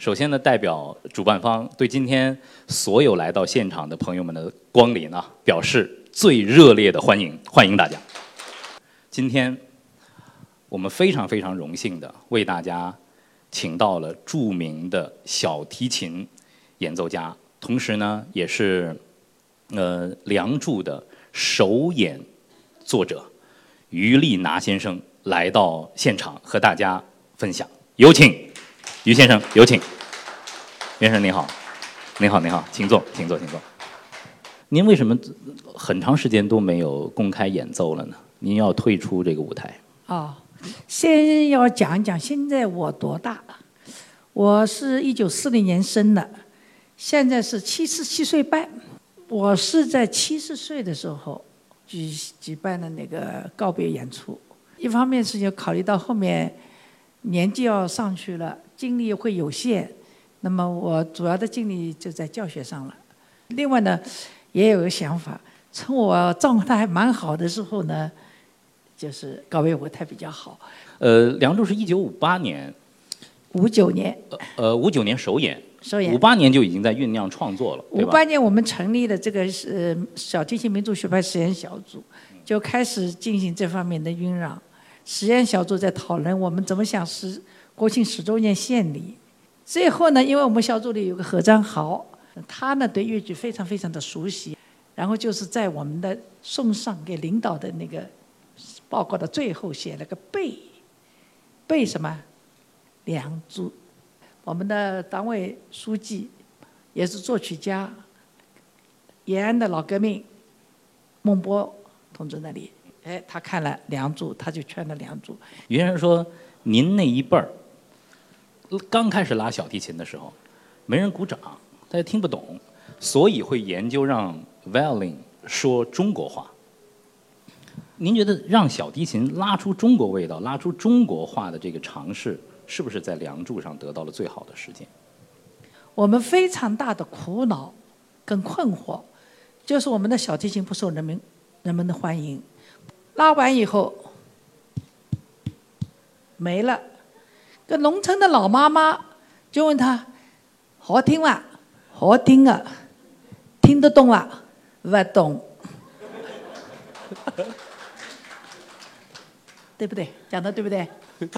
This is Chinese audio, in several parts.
首先呢，代表主办方对今天所有来到现场的朋友们的光临啊，表示最热烈的欢迎，欢迎大家。今天我们非常非常荣幸的为大家请到了著名的小提琴演奏家，同时呢，也是呃《梁祝》的首演作者于丽拿先生来到现场和大家分享，有请。于先生，有请。先生您好，您好，您好，请坐，请坐，请坐。您为什么很长时间都没有公开演奏了呢？您要退出这个舞台？哦，先要讲一讲现在我多大了。我是一九四零年生的，现在是七十七岁半。我是在七十岁的时候举举办的那个告别演出。一方面是要考虑到后面年纪要上去了。精力会有限，那么我主要的精力就在教学上了。另外呢，也有个想法，趁我状态还蛮好的时候呢，就是告别舞台比较好。呃，《梁祝》是一九五八年，五九年，呃，五九年首演，首演，五八年就已经在酝酿创作了，五八年我们成立了这个是小提琴民族学派实验小组，就开始进行这方面的酝酿。实验小组在讨论我们怎么想是。国庆十周年献礼，最后呢，因为我们小组里有个何章豪，他呢对越剧非常非常的熟悉，然后就是在我们的送上给领导的那个报告的最后写了个背，背什么？梁祝，我们的党委书记也是作曲家，延安的老革命，孟波同志那里，哎，他看了梁祝，他就劝了梁祝。于先生说，您那一辈儿。刚开始拉小提琴的时候，没人鼓掌，大家听不懂，所以会研究让 violin 说中国话。您觉得让小提琴拉出中国味道、拉出中国话的这个尝试，是不是在《梁祝》上得到了最好的实践？我们非常大的苦恼跟困惑，就是我们的小提琴不受人民人们的欢迎，拉完以后没了。个农村的老妈妈就问他：“好听吗？好听啊，听得懂啊？不懂，对不对？讲的对不对？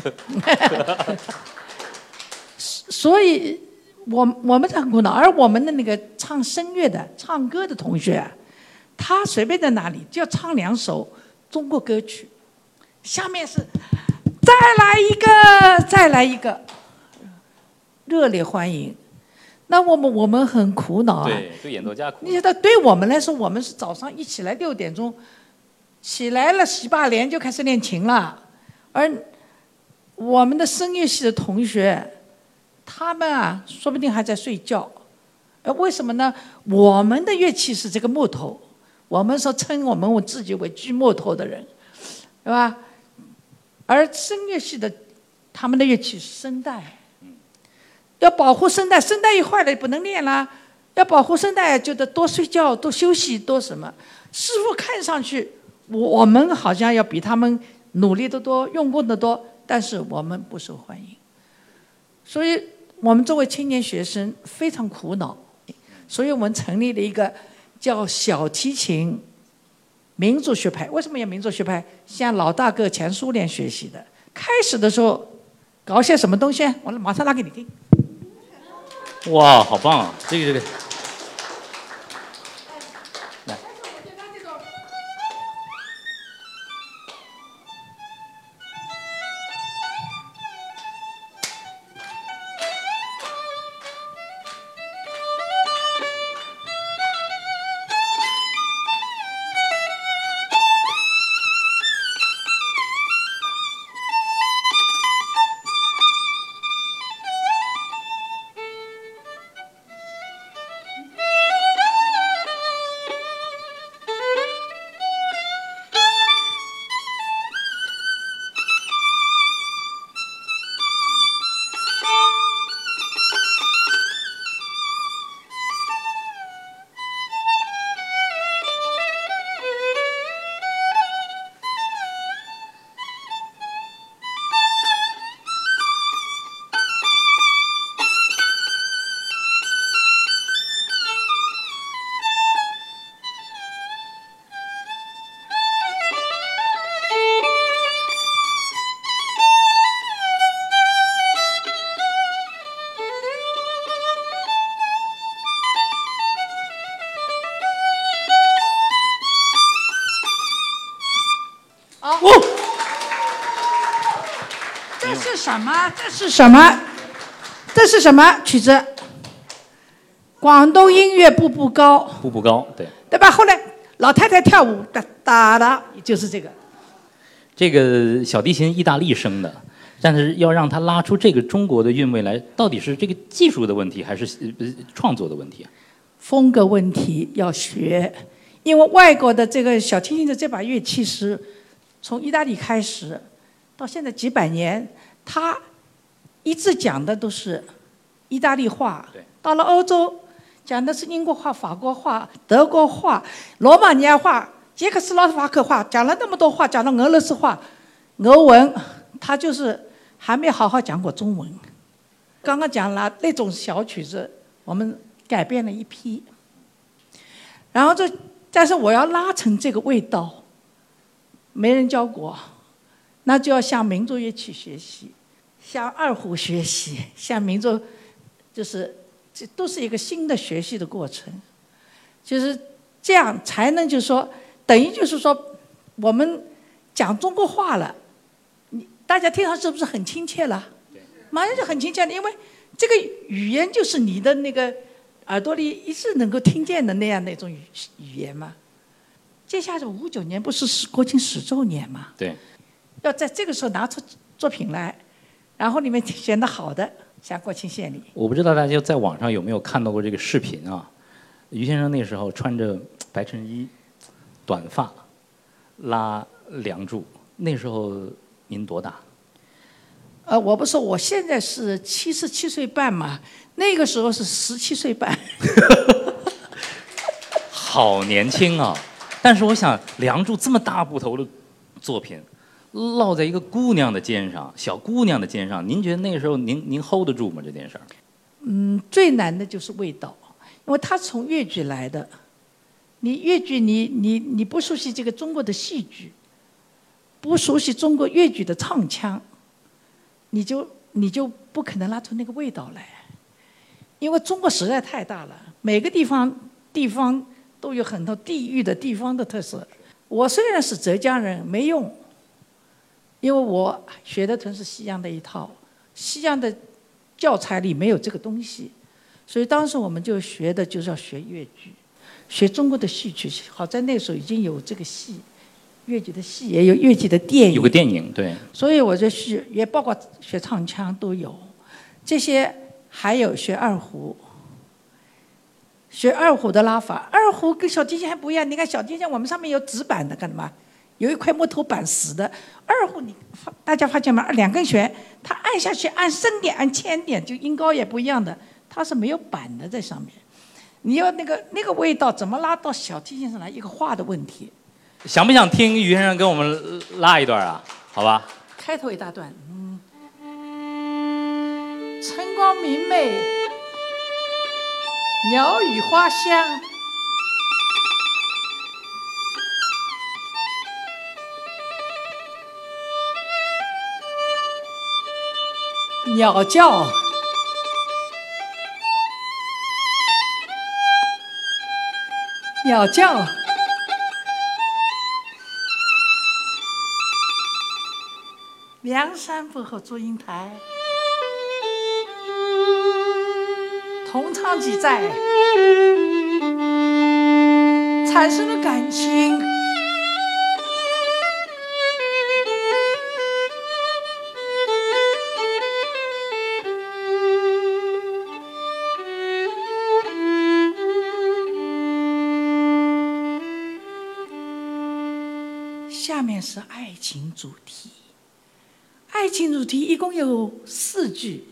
所以，我我们很苦恼。而我们的那个唱声乐的、唱歌的同学，他随便在哪里就要唱两首中国歌曲，下面是。”再来一个，再来一个，热烈欢迎。那我们我们很苦恼啊。对，对演奏家苦。你觉得对我们来说，我们是早上一起来六点钟，起来了洗把脸就开始练琴了，而我们的声乐系的同学，他们啊，说不定还在睡觉。呃，为什么呢？我们的乐器是这个木头，我们说称我们我自己为锯木头的人，对吧？而声乐系的，他们的乐器是声带，要保护声带，声带一坏了就不能练了。要保护声带，就得多睡觉、多休息、多什么。师傅看上去，我们好像要比他们努力的多、用功的多，但是我们不受欢迎。所以我们作为青年学生非常苦恼，所以我们成立了一个叫小提琴。民族学派为什么要民族学派？向老大哥前苏联学习的。开始的时候搞些什么东西？我马上拿给你听。哇，好棒啊！这个这个。什么？这是什么？这是什么曲子？广东音乐步步高，步步高，对。对吧？后来老太太跳舞哒哒哒，就是这个。这个小提琴意大利生的，但是要让它拉出这个中国的韵味来，到底是这个技术的问题，还是呃创作的问题？风格问题要学，因为外国的这个小提琴的这把乐器是从意大利开始，到现在几百年，它一直讲的都是意大利话。到了欧洲，讲的是英国话、法国话、德国话、罗马尼亚话。捷克斯洛伐克话讲了那么多话，讲了俄罗斯话、俄文，他就是还没好好讲过中文。刚刚讲了那种小曲子，我们改变了一批。然后这，但是我要拉成这个味道，没人教过，那就要向民族乐器学习，向二胡学习，向民族，就是这都是一个新的学习的过程，就是这样才能就是说。等于就是说，我们讲中国话了，你大家听上是不是很亲切了？马上就很亲切了，因为这个语言就是你的那个耳朵里一直能够听见的那样的一种语语言嘛。接下来五九年不是国庆十周年嘛？对。要在这个时候拿出作品来，然后里面选的好的，向国庆献礼。我不知道大家在网上有没有看到过这个视频啊？于先生那时候穿着白衬衣。短发，拉《梁祝》，那时候您多大？呃，我不是，我现在是七十七岁半嘛，那个时候是十七岁半。好年轻啊！但是我想，《梁祝》这么大部头的作品，落在一个姑娘的肩上，小姑娘的肩上，您觉得那个时候您您 hold 得住吗？这件事儿？嗯，最难的就是味道，因为他从越剧来的。你越剧，你你你不熟悉这个中国的戏剧，不熟悉中国越剧的唱腔，你就你就不可能拉出那个味道来。因为中国实在太大了，每个地方地方都有很多地域的地方的特色。我虽然是浙江人，没用，因为我学的全是西洋的一套，西洋的教材里没有这个东西，所以当时我们就学的就是要学越剧。学中国的戏曲，好在那时候已经有这个戏，越剧的戏也有越剧的电影。有个电影，对。所以我就学，也包括学唱腔都有，这些还有学二胡，学二胡的拉法。二胡跟小提琴还不一样，你看小提琴我们上面有纸板的，干什么？有一块木头板死的。二胡你发大家发现吗？两根弦，它按下去按深点按浅点，就音高也不一样的，它是没有板的在上面。你要那个那个味道怎么拉到小提琴上来？一个画的问题。想不想听于先生给我们拉一段啊？好吧。开头一大段，嗯，晨光明媚，鸟语花香，鸟叫。鸟叫，梁山伯和祝英台同唱几载，产生了感情。是爱情主题，爱情主题一共有四句，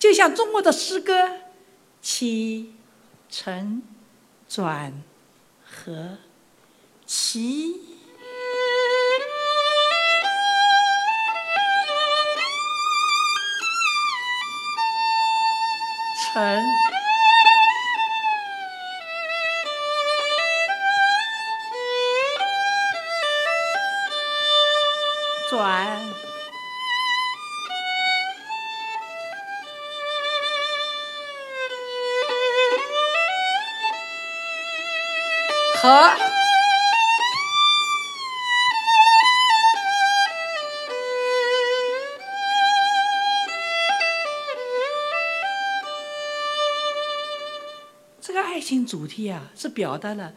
就像中国的诗歌，起、承、转、合、起、承。玩和这个爱情主题啊，是表达了。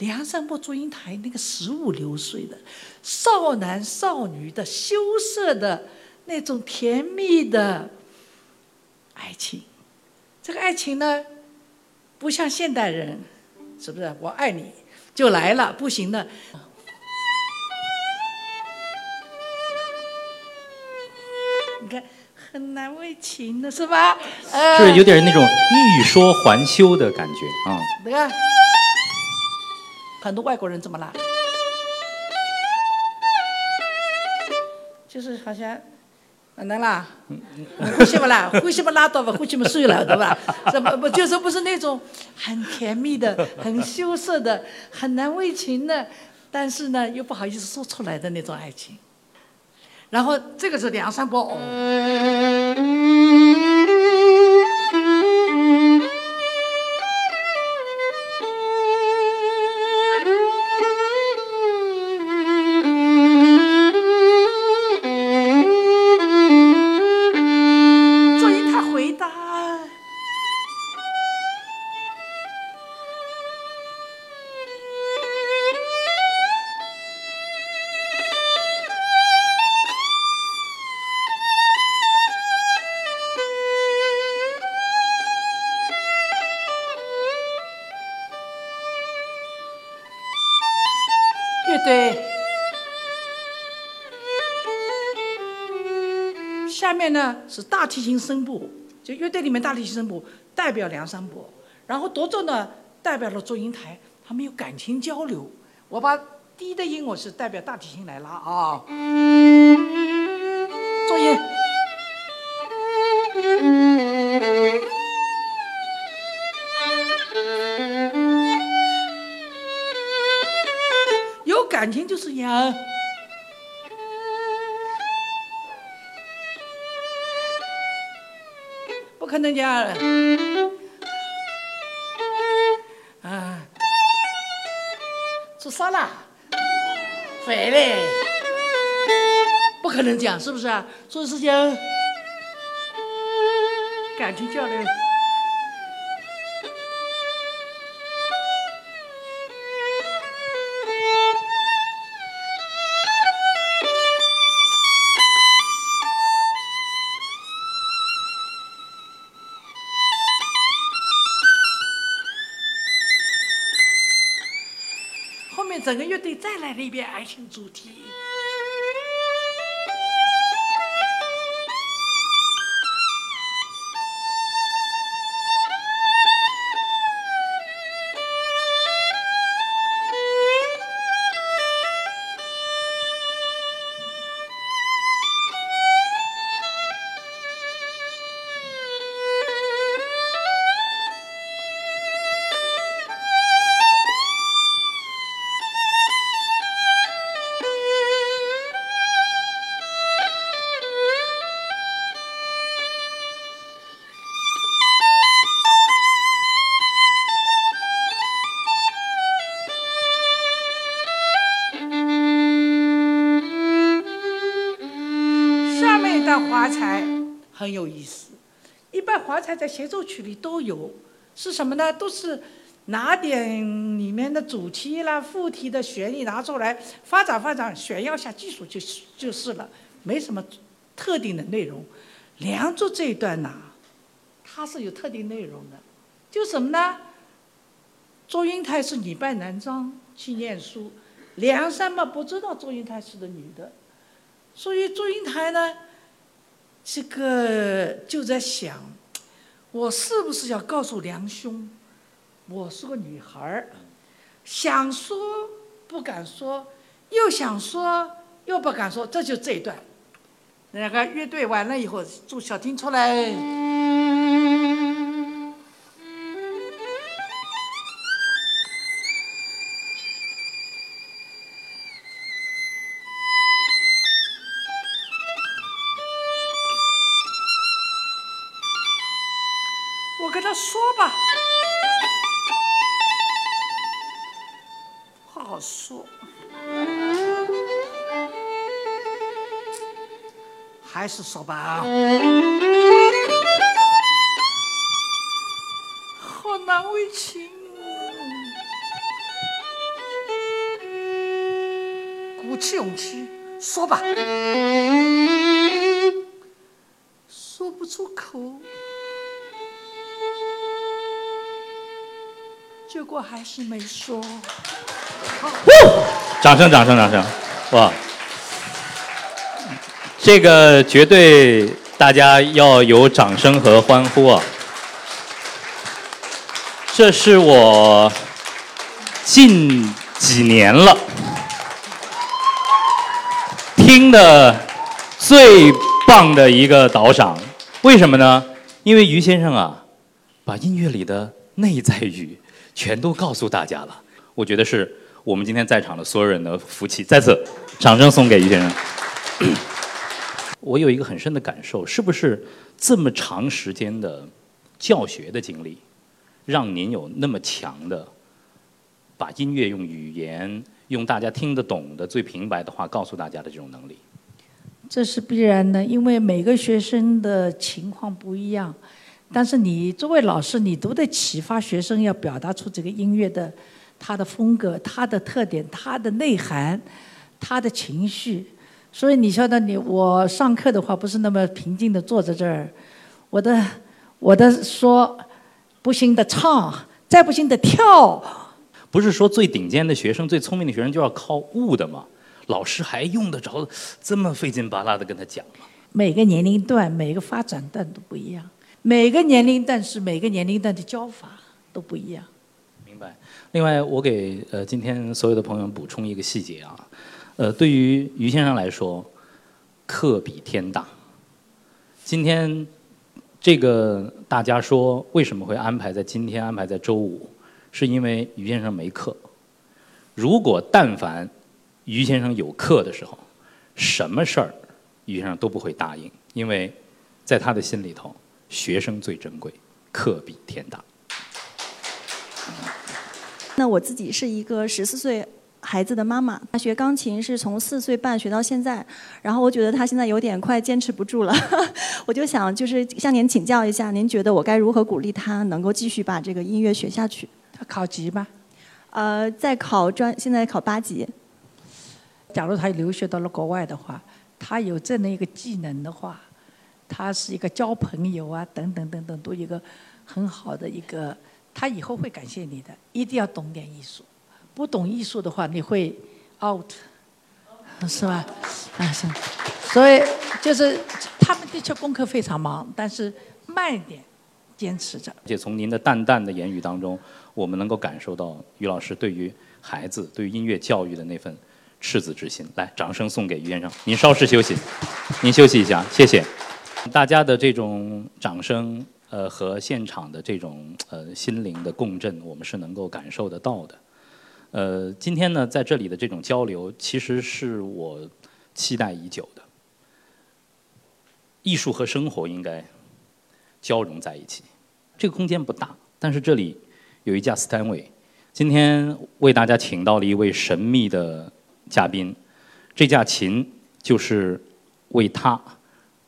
梁山伯祝英台那个十五六岁的少男少女的羞涩的那种甜蜜的爱情。这个爱情呢，不像现代人，是不是？我爱你就来了，不行的。你看，很难为情的是吧？呃是有点那种欲说还休的感觉啊。你看，很多外国人怎么啦？就是好像，哪能啦？呼吸不啦？呼吸不拉倒吧？呼吸不睡了，对吧？这不不就是不是那种很甜蜜的、很羞涩的、很难为情的，但是呢又不好意思说出来的那种爱情。然后这个是梁山伯哦。呢是大提琴声部，就乐队里面大提琴声部代表梁山伯，然后独奏呢代表了祝英台，他们有感情交流。我把低的音我是代表大提琴来拉啊，作音。有感情就是阳。不可能讲，啊，做啥啦？回来！不可能讲，是不是啊？做事情感情交流。你再来一遍爱情主题。很有意思，一般华彩在协奏曲里都有，是什么呢？都是拿点里面的主题啦、副题的旋律拿出来，发展发展，炫耀下技术就就是了，没什么特定的内容。《梁祝》这一段呐，它是有特定内容的，就什么呢？祝英台是女扮男装去念书，梁山伯不知道祝英台是个女的。所以祝英台呢，这个就在想，我是不是要告诉梁兄，我是个女孩儿，想说不敢说，又想说又不敢说，这就这一段。那个乐队完了以后，祝小婷出来。吧，说不出口，结果还是没说。掌声，掌声，掌声！哇，这个绝对大家要有掌声和欢呼啊！这是我近几年了听的最棒的一个导赏。为什么呢？因为于先生啊，把音乐里的内在语全都告诉大家了。我觉得是。我们今天在场的所有人的福气，在此掌声送给于先生。我有一个很深的感受，是不是这么长时间的教学的经历，让您有那么强的把音乐用语言、用大家听得懂的最平白的话告诉大家的这种能力？这是必然的，因为每个学生的情况不一样，但是你作为老师，你都得启发学生要表达出这个音乐的。它的风格、它的特点、它的内涵、他的情绪，所以你晓得，你我上课的话不是那么平静的坐在这儿，我的我的说不行的唱，再不行的跳。不是说最顶尖的学生、最聪明的学生就要靠悟的吗？老师还用得着这么费劲巴拉的跟他讲吗？每个年龄段、每个发展段都不一样，每个年龄段是每个年龄段的教法都不一样。明白另外，我给呃今天所有的朋友们补充一个细节啊，呃，对于于先生来说，课比天大。今天这个大家说为什么会安排在今天安排在周五，是因为于先生没课。如果但凡于先生有课的时候，什么事儿于先生都不会答应，因为在他的心里头，学生最珍贵，课比天大。那我自己是一个十四岁孩子的妈妈，她学钢琴是从四岁半学到现在，然后我觉得他现在有点快坚持不住了，我就想就是向您请教一下，您觉得我该如何鼓励他能够继续把这个音乐学下去？他考级吗？呃，在考专，现在考八级。假如他留学到了国外的话，他有这样的一个技能的话，他是一个交朋友啊，等等等等，都一个很好的一个。他以后会感谢你的，一定要懂点艺术。不懂艺术的话，你会 out，是吧？啊，是。所以就是他们的确功课非常忙，但是慢一点，坚持着。而且从您的淡淡的言语当中，我们能够感受到于老师对于孩子、对于音乐教育的那份赤子之心。来，掌声送给于先生。您稍事休息，您休息一下，谢谢。大家的这种掌声。呃，和现场的这种呃心灵的共振，我们是能够感受得到的。呃，今天呢，在这里的这种交流，其实是我期待已久的。艺术和生活应该交融在一起。这个空间不大，但是这里有一架 Stanwy，。今天为大家请到了一位神秘的嘉宾，这架琴就是为他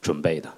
准备的。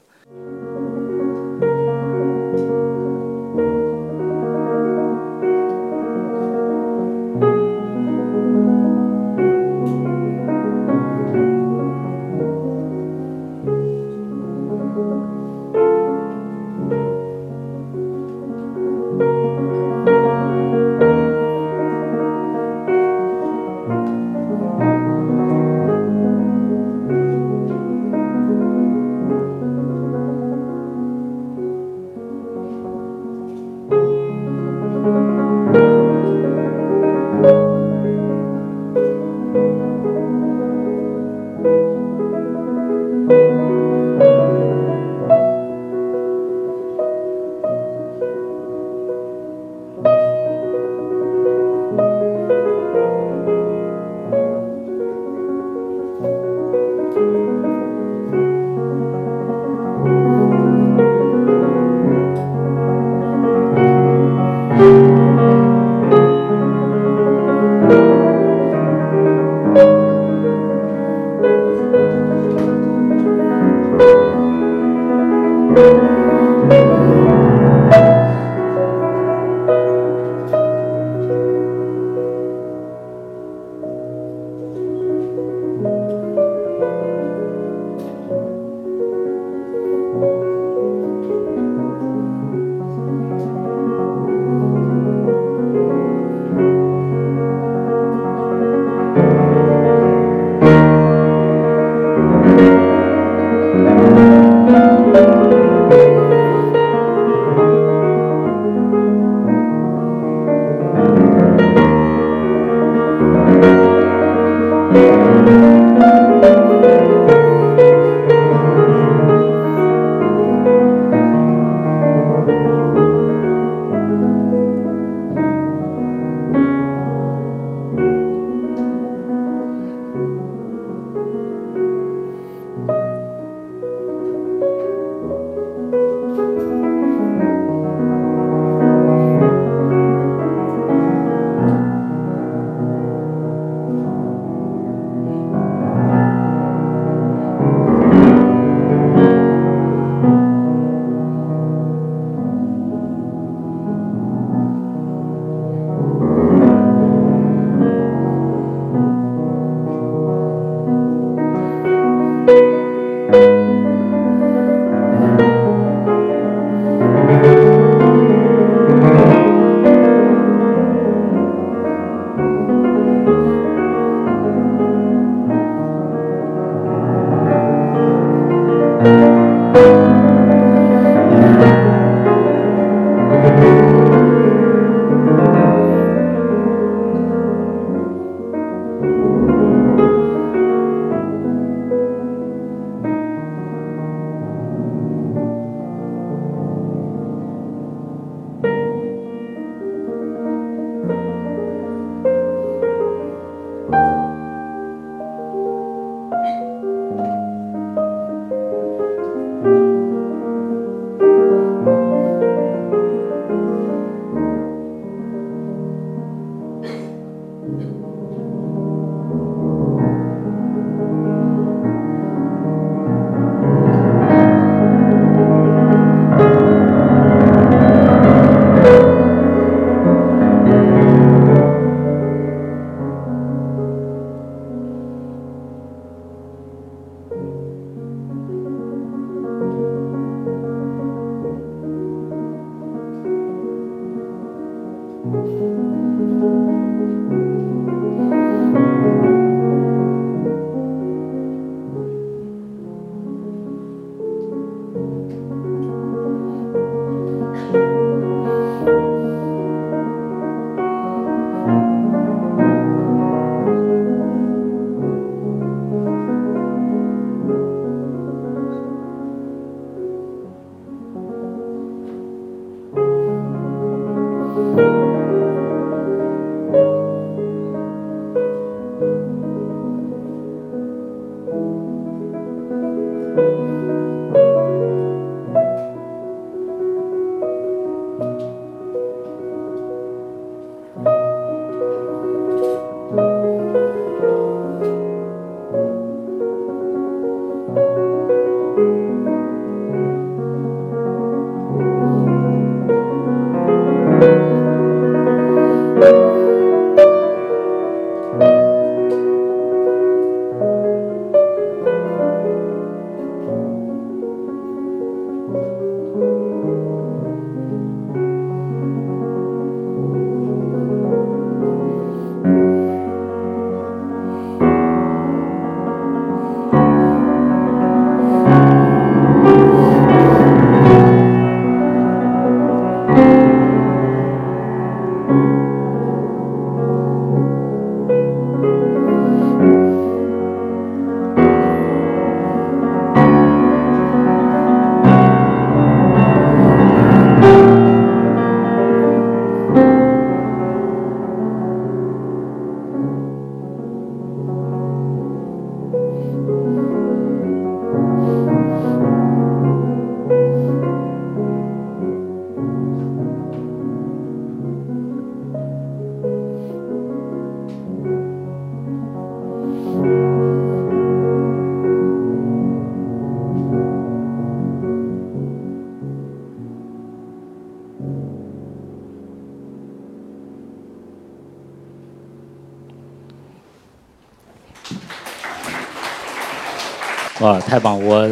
太棒！我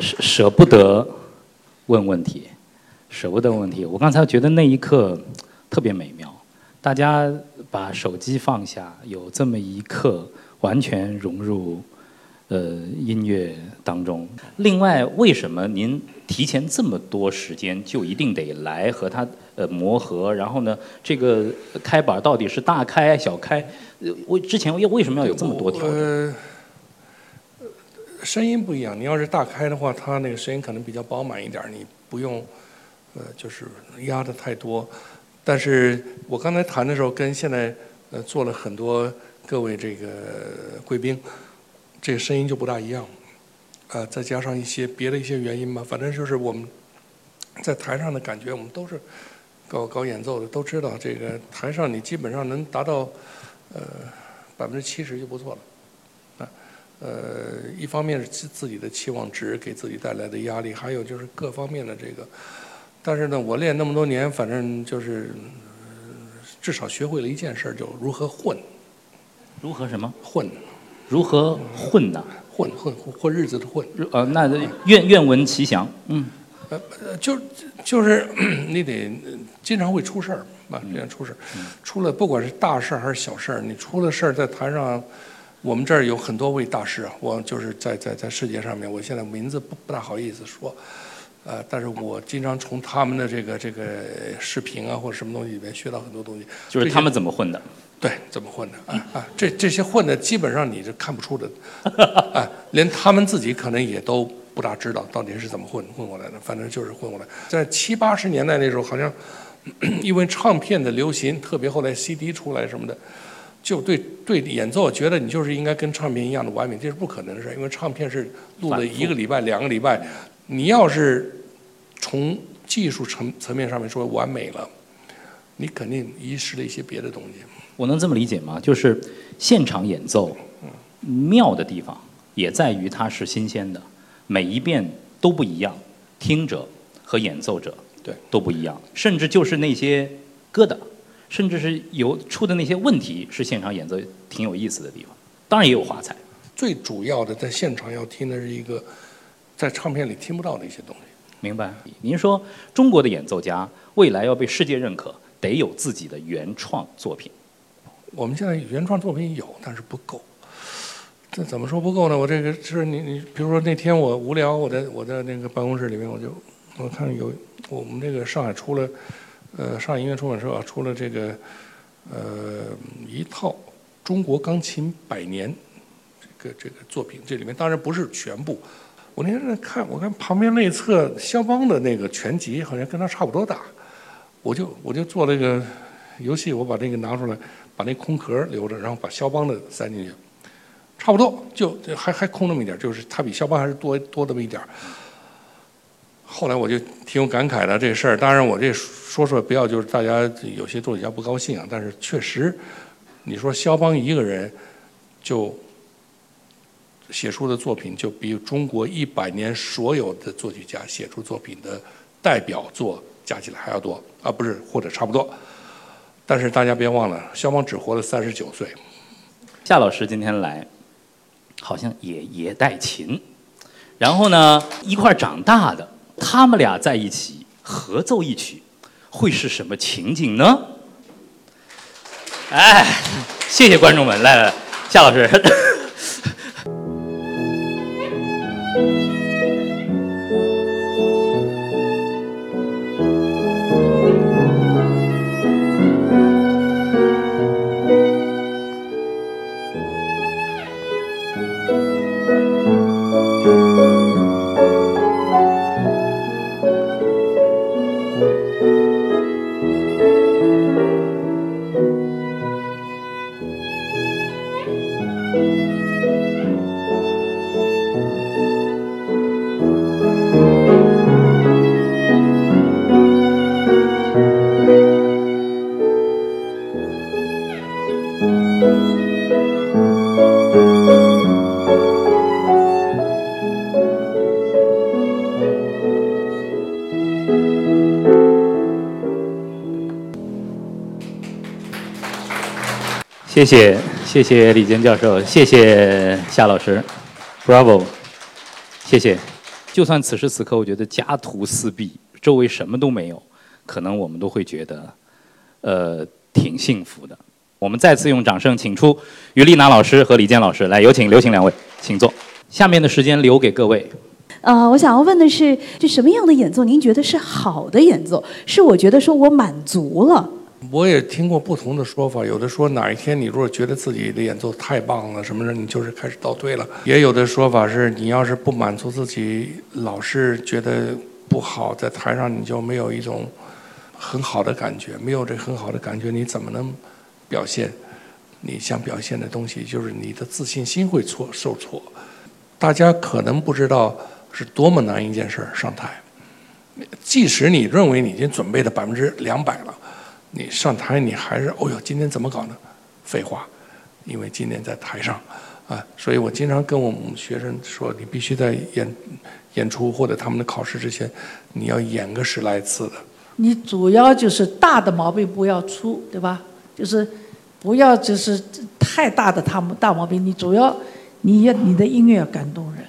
舍舍不得问问题，舍不得问问题。我刚才觉得那一刻特别美妙，大家把手机放下，有这么一刻完全融入呃音乐当中。另外，为什么您提前这么多时间就一定得来和他呃磨合？然后呢，这个开板到底是大开小开？为，之前为为什么要有这么多调整？声音不一样。你要是大开的话，它那个声音可能比较饱满一点，你不用呃就是压的太多。但是我刚才弹的时候，跟现在呃做了很多各位这个贵宾，这个声音就不大一样。呃，再加上一些别的一些原因吧，反正就是我们在台上的感觉，我们都是搞搞演奏的，都知道这个台上你基本上能达到呃百分之七十就不错了。啊，呃，一方面是自自己的期望值给自己带来的压力，还有就是各方面的这个。但是呢，我练那么多年，反正就是、呃至少学会了一件事儿，就如何混如何什么？混如何混呢？混混混混日子的混。呃，那愿愿闻其详。嗯，呃，就就是 你得呃经常会出事儿啊，经常出事儿，出了不管是大事儿还是小事儿，你出了事儿在台上，我们这儿有很多位大师啊，我就是在在在世界上面，我现在名字不不大好意思说，呃，但是我经常从他们的这个这个视频啊或者什么东西里面学到很多东西。就是他们怎么混的？对，怎么混的啊啊？这这些混的基本上你是看不出的，啊，连他们自己可能也都不大知道到底是怎么混混过来的，反正就是混过来。在七八十年代那时候，好像 因为唱片的流行，特别后来 CD 出来什么的。就对对演奏，觉得你就是应该跟唱片一样的完美，这是不可能的事，因为唱片是录了一个礼拜、两个礼拜，你要是从技术层层面上面说完美了，你肯定遗失了一些别的东西。我能这么理解吗？就是现场演奏妙的地方也在于它是新鲜的，每一遍都不一样，听者和演奏者对都不一样，甚至就是那些疙瘩。甚至是有出的那些问题，是现场演奏挺有意思的地方。当然也有华彩。最主要的，在现场要听的是一个在唱片里听不到的一些东西。明白？您说中国的演奏家未来要被世界认可，得有自己的原创作品。我们现在原创作品有，但是不够。这怎么说不够呢？我这个就是你你，比如说那天我无聊，我在我在那个办公室里面，我就我看有我们这个上海出了。呃，上海音乐出版社出了这个呃一套中国钢琴百年这个这个作品，这里面当然不是全部。我那天在看，我看旁边内侧肖邦的那个全集，好像跟他差不多大。我就我就做那个游戏，我把那个拿出来，把那空壳留着，然后把肖邦的塞进去，差不多就还还空那么一点，就是他比肖邦还是多多那么一点。后来我就挺有感慨的这事儿，当然我这说说不要就是大家有些作曲家不高兴啊，但是确实，你说肖邦一个人就写出的作品就比中国一百年所有的作曲家写出作品的代表作加起来还要多啊，不是或者差不多。但是大家别忘了，肖邦只活了三十九岁。夏老师今天来，好像也也带琴，然后呢一块长大的。他们俩在一起合奏一曲，会是什么情景呢？哎，谢谢观众们，来来，夏老师。谢谢谢谢李坚教授，谢谢夏老师，Bravo，谢谢。就算此时此刻，我觉得家徒四壁，周围什么都没有，可能我们都会觉得，呃，挺幸福的。我们再次用掌声请出于丽娜老师和李健老师，来有请，有请两位，请坐。下面的时间留给各位。呃，我想要问的是，这什么样的演奏您觉得是好的演奏？是我觉得说我满足了。我也听过不同的说法，有的说哪一天你如果觉得自己的演奏太棒了，什么的，你就是开始倒退了；也有的说法是你要是不满足自己，老是觉得不好，在台上你就没有一种很好的感觉，没有这很好的感觉，你怎么能表现你想表现的东西？就是你的自信心会挫受挫。大家可能不知道是多么难一件事儿上台，即使你认为你已经准备的百分之两百了。你上台，你还是哦哟，今天怎么搞呢？废话，因为今天在台上，啊，所以我经常跟我们学生说，你必须在演演出或者他们的考试之前，你要演个十来次的。你主要就是大的毛病不要出，对吧？就是不要就是太大的他们大毛病。你主要你要你的音乐要感动人。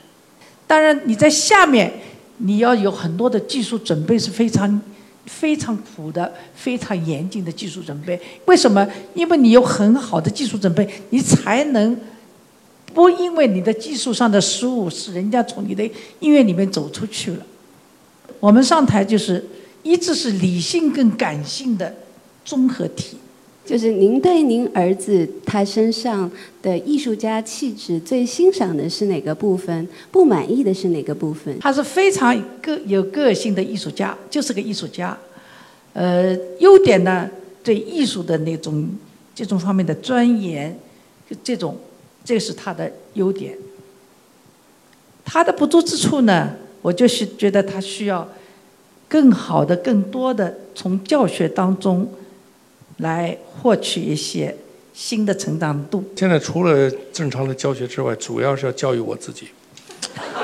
当然你在下面你要有很多的技术准备是非常。非常苦的、非常严谨的技术准备。为什么？因为你有很好的技术准备，你才能不因为你的技术上的失误，使人家从你的音乐里面走出去了。我们上台就是一直是理性跟感性的综合体。就是您对您儿子他身上的艺术家气质最欣赏的是哪个部分？不满意的是哪个部分？他是非常个有个性的艺术家，就是个艺术家。呃，优点呢，对艺术的那种这种方面的钻研，这种这是他的优点。他的不足之处呢，我就是觉得他需要更好的、更多的从教学当中。来获取一些新的成长度。现在除了正常的教学之外，主要是要教育我自己。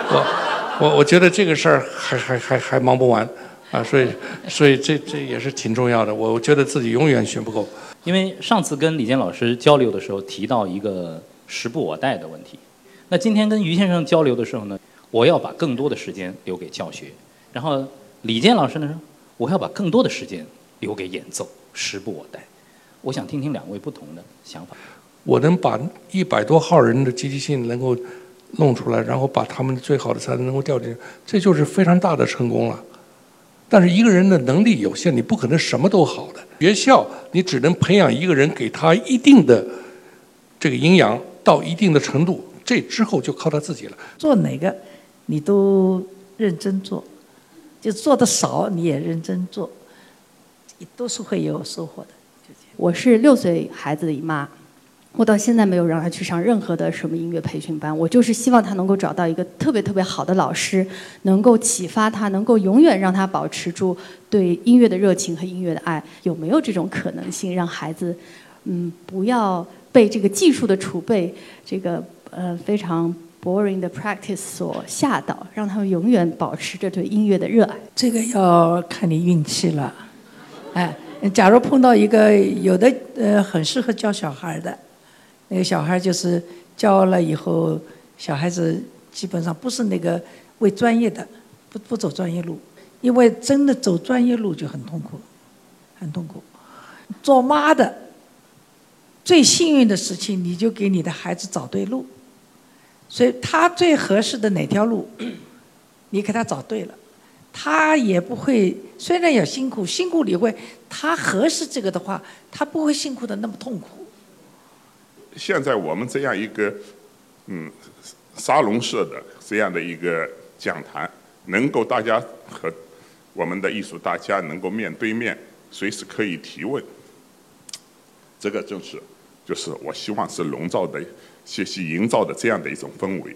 我我我觉得这个事儿还还还还忙不完啊，所以所以这这也是挺重要的。我我觉得自己永远学不够。因为上次跟李健老师交流的时候提到一个时不我待的问题，那今天跟于先生交流的时候呢，我要把更多的时间留给教学，然后李健老师呢说我要把更多的时间留给演奏。时不我待，我想听听两位不同的想法。我能把一百多号人的积极性能够弄出来，然后把他们最好的才能能够调进，这就是非常大的成功了。但是一个人的能力有限，你不可能什么都好的。学校你只能培养一个人，给他一定的这个营养到一定的程度，这之后就靠他自己了。做哪个你都认真做，就做的少你也认真做。都是会有收获的。我是六岁孩子的姨妈，我到现在没有让他去上任何的什么音乐培训班，我就是希望他能够找到一个特别特别好的老师，能够启发他，能够永远让他保持住对音乐的热情和音乐的爱。有没有这种可能性，让孩子，嗯，不要被这个技术的储备，这个呃非常 boring 的 practice 所吓到，让他们永远保持着对音乐的热爱？这个要看你运气了。哎，假如碰到一个有的呃很适合教小孩的，那个小孩就是教了以后，小孩子基本上不是那个为专业的，不不走专业路，因为真的走专业路就很痛苦，很痛苦。做妈的最幸运的事情，你就给你的孩子找对路，所以他最合适的哪条路，你给他找对了。他也不会，虽然也辛苦，辛苦你会，他合适这个的话，他不会辛苦的那么痛苦。现在我们这样一个，嗯，沙龙式的这样的一个讲坛，能够大家和我们的艺术大家能够面对面，随时可以提问，这个正是，就是我希望是笼罩的、学习营造的这样的一种氛围。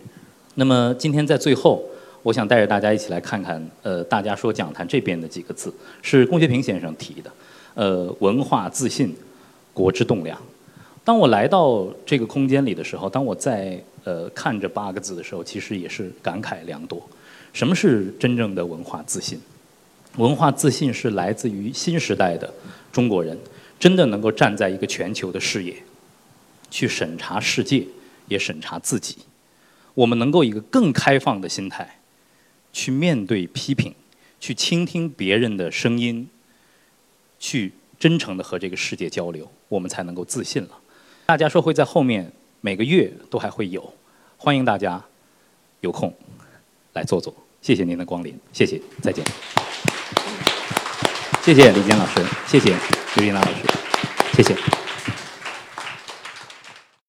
那么今天在最后。我想带着大家一起来看看，呃，大家说讲坛这边的几个字，是龚学平先生提的，呃，文化自信，国之栋梁。当我来到这个空间里的时候，当我在呃看这八个字的时候，其实也是感慨良多。什么是真正的文化自信？文化自信是来自于新时代的中国人，真的能够站在一个全球的视野，去审查世界，也审查自己。我们能够一个更开放的心态。去面对批评，去倾听别人的声音，去真诚的和这个世界交流，我们才能够自信了。大家说会在后面每个月都还会有，欢迎大家有空来坐坐。谢谢您的光临，谢谢，再见。谢谢李坚老师，谢谢刘琳娜老师，谢谢。